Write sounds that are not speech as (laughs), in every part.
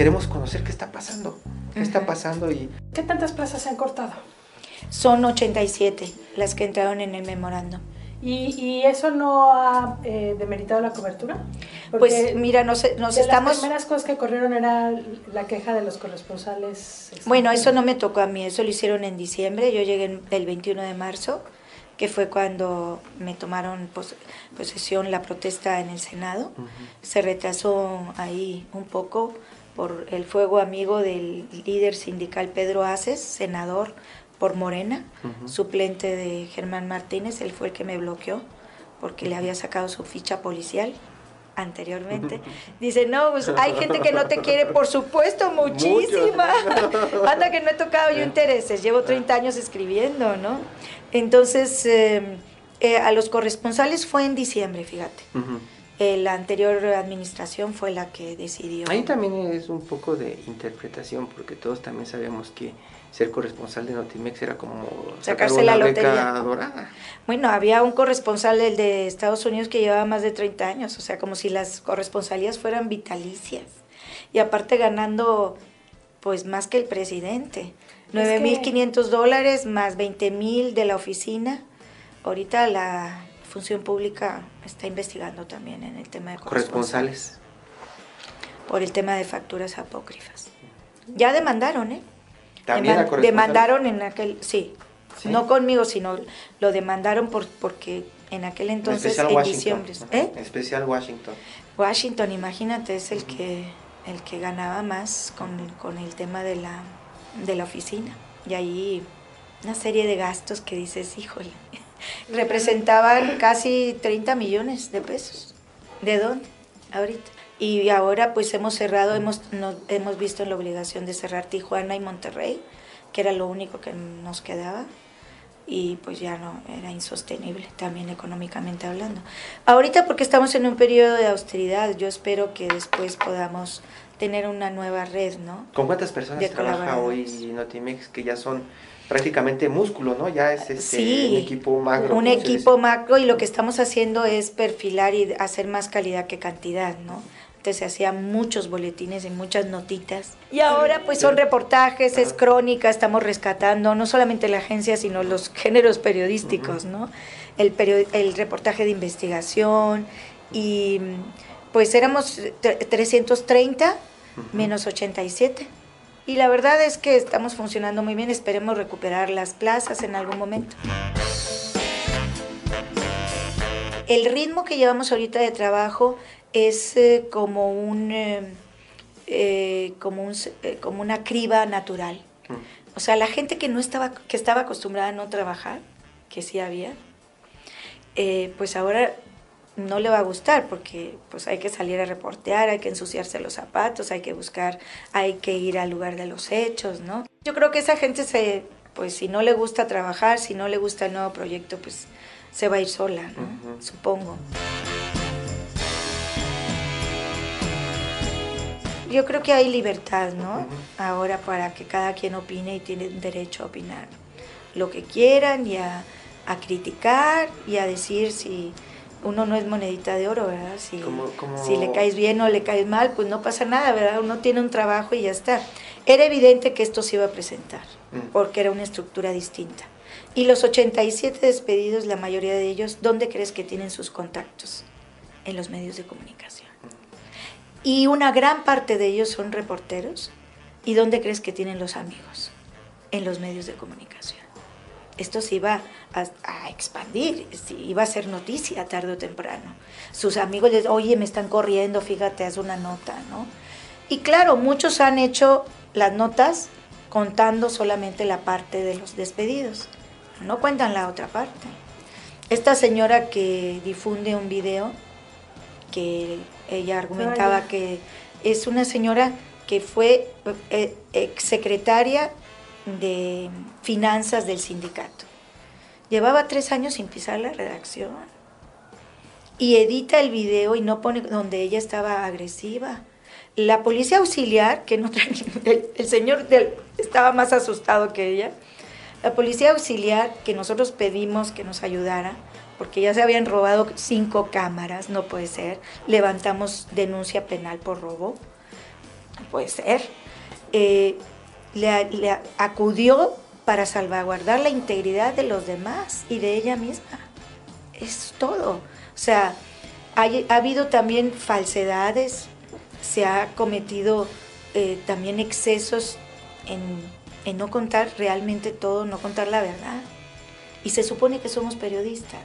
Queremos conocer qué está pasando, qué está pasando y ¿Qué tantas plazas se han cortado? Son 87 las que entraron en el memorándum. ¿Y, y eso no ha eh, demeritado la cobertura? Pues mira, nos, nos de estamos... Las primeras cosas que corrieron era la queja de los corresponsales. Bueno, eso no me tocó a mí, eso lo hicieron en diciembre, yo llegué el 21 de marzo, que fue cuando me tomaron pos- posesión la protesta en el Senado. Se retrasó ahí un poco por el fuego amigo del líder sindical Pedro Aces, senador por Morena, suplente de Germán Martínez, él fue el que me bloqueó porque le había sacado su ficha policial anteriormente. Dice, no, pues hay gente que no te quiere, por supuesto, muchísima. (laughs) Anda que no he tocado yo intereses, llevo 30 años escribiendo, ¿no? Entonces, eh, eh, a los corresponsales fue en diciembre, fíjate. Eh, la anterior administración fue la que decidió. ahí también es un poco de interpretación porque todos también sabemos que ser corresponsal de Notimex era como sacar Sacarse la lotería. dorada. Bueno, había un corresponsal el de Estados Unidos que llevaba más de 30 años, o sea, como si las corresponsalías fueran vitalicias. Y aparte ganando, pues, más que el presidente. Es que- 9.500 dólares más 20.000 de la oficina. Ahorita la función pública está investigando también en el tema de corresponsales. Corresponsales. Por el tema de facturas apócrifas. Ya demandaron, ¿eh? También a Deman- corresponsales. demandaron en aquel, sí, Sí. no conmigo, sino lo demandaron por, porque en aquel entonces, Especial en Washington. diciembre, Ajá, ¿eh? Especial Washington. Washington, imagínate, es el que, el que ganaba más con, con el tema de la, de la oficina. Y ahí una serie de gastos que dices, híjole, representaban casi 30 millones de pesos. ¿De dónde? Ahorita. Y ahora pues hemos cerrado, hemos, nos, hemos visto en la obligación de cerrar Tijuana y Monterrey, que era lo único que nos quedaba y pues ya no era insostenible también económicamente hablando. Ahorita porque estamos en un periodo de austeridad, yo espero que después podamos tener una nueva red, ¿no? ¿Con cuántas personas De trabaja hoy. Notimex que ya son prácticamente músculo, ¿no? Ya es este, Sí, un equipo macro. Un equipo macro y lo que estamos haciendo es perfilar y hacer más calidad que cantidad, ¿no? Antes se hacían muchos boletines y muchas notitas. Y ahora pues son reportajes, es crónica, estamos rescatando no solamente la agencia, sino los (laughs) géneros periodísticos, ¿no? El, el reportaje de investigación y pues éramos tre- 330 menos 87. Y la verdad es que estamos funcionando muy bien, esperemos recuperar las plazas en algún momento. El ritmo que llevamos ahorita de trabajo es eh, como un eh, eh, como un eh, como una criba natural. O sea, la gente que no estaba que estaba acostumbrada a no trabajar, que sí había, eh, pues ahora no le va a gustar porque pues hay que salir a reportear, hay que ensuciarse los zapatos, hay que buscar, hay que ir al lugar de los hechos, ¿no? Yo creo que esa gente se, pues si no le gusta trabajar, si no le gusta el nuevo proyecto, pues se va a ir sola, ¿no? Supongo. Yo creo que hay libertad, ¿no? Ahora para que cada quien opine y tiene derecho a opinar lo que quieran y a, a criticar y a decir si uno no es monedita de oro, ¿verdad? Si, le caes bien o le caes mal, pues no pasa nada, ¿verdad? Uno tiene un trabajo y ya está. Era evidente que esto se iba a presentar, Mm. porque era una estructura distinta. Y los 87 despedidos, la mayoría de ellos, ¿dónde crees que tienen sus contactos? En los medios de comunicación. Y una gran parte de ellos son reporteros. ¿Y dónde crees que tienen los amigos? En los medios de comunicación. Esto se iba a, a expandir, iba a ser noticia tarde o temprano. Sus amigos les, oye, me están corriendo, fíjate, haz una nota, ¿no? Y claro, muchos han hecho las notas contando solamente la parte de los despedidos. no cuentan la otra parte. Esta señora que difunde un video, que ella argumentaba que es una señora que fue eh, ex secretaria de finanzas del sindicato. Llevaba tres años sin pisar la redacción. Y edita el video y no pone donde ella estaba agresiva. La policía auxiliar, que no el, el señor estaba más asustado que ella, la policía auxiliar que nosotros pedimos que nos ayudara, porque ya se habían robado cinco cámaras, no puede ser, levantamos denuncia penal por robo, no puede ser, eh, le, acudió para salvaguardar la integridad de los demás y de ella misma. Es todo. O sea, ha habido también falsedades, se ha cometido eh, también excesos en en no contar realmente todo, no contar la verdad. Y se supone que somos periodistas.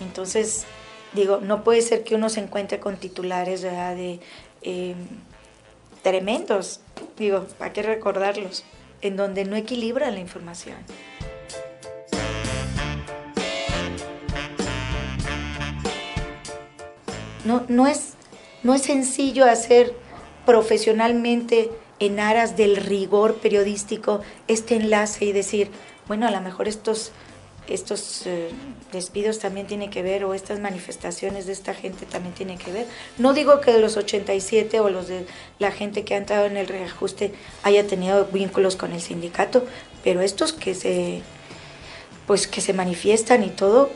Entonces, digo, no puede ser que uno se encuentre con titulares de em, tremendos, digo, hay que recordarlos, en donde no equilibra la información. No, no, es, no es sencillo hacer profesionalmente en aras del rigor periodístico este enlace y decir, bueno, a lo mejor estos, estos eh, despidos también tienen que ver o estas manifestaciones de esta gente también tienen que ver. No digo que los 87 o los de la gente que ha entrado en el reajuste haya tenido vínculos con el sindicato, pero estos que se pues que se manifiestan y todo,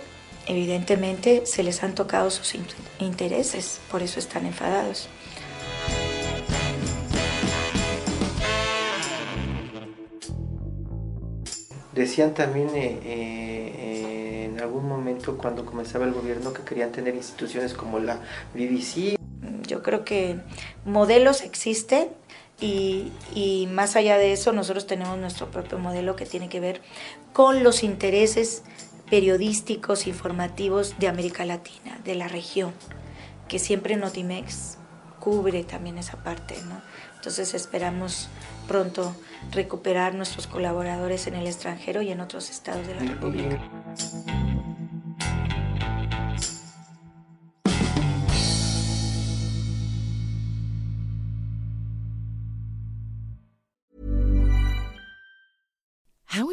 evidentemente se les han tocado sus intereses, por eso están enfadados. Decían también eh, eh, en algún momento cuando comenzaba el gobierno que querían tener instituciones como la BBC. Yo creo que modelos existen y, y, más allá de eso nosotros tenemos nuestro propio modelo que tiene que ver con los intereses periodísticos, informativos de América Latina, de la región, que siempre Notimex cubre también esa parte. ¿no? Entonces esperamos pronto recuperar nuestros colaboradores en el extranjero y en otros estados de la República.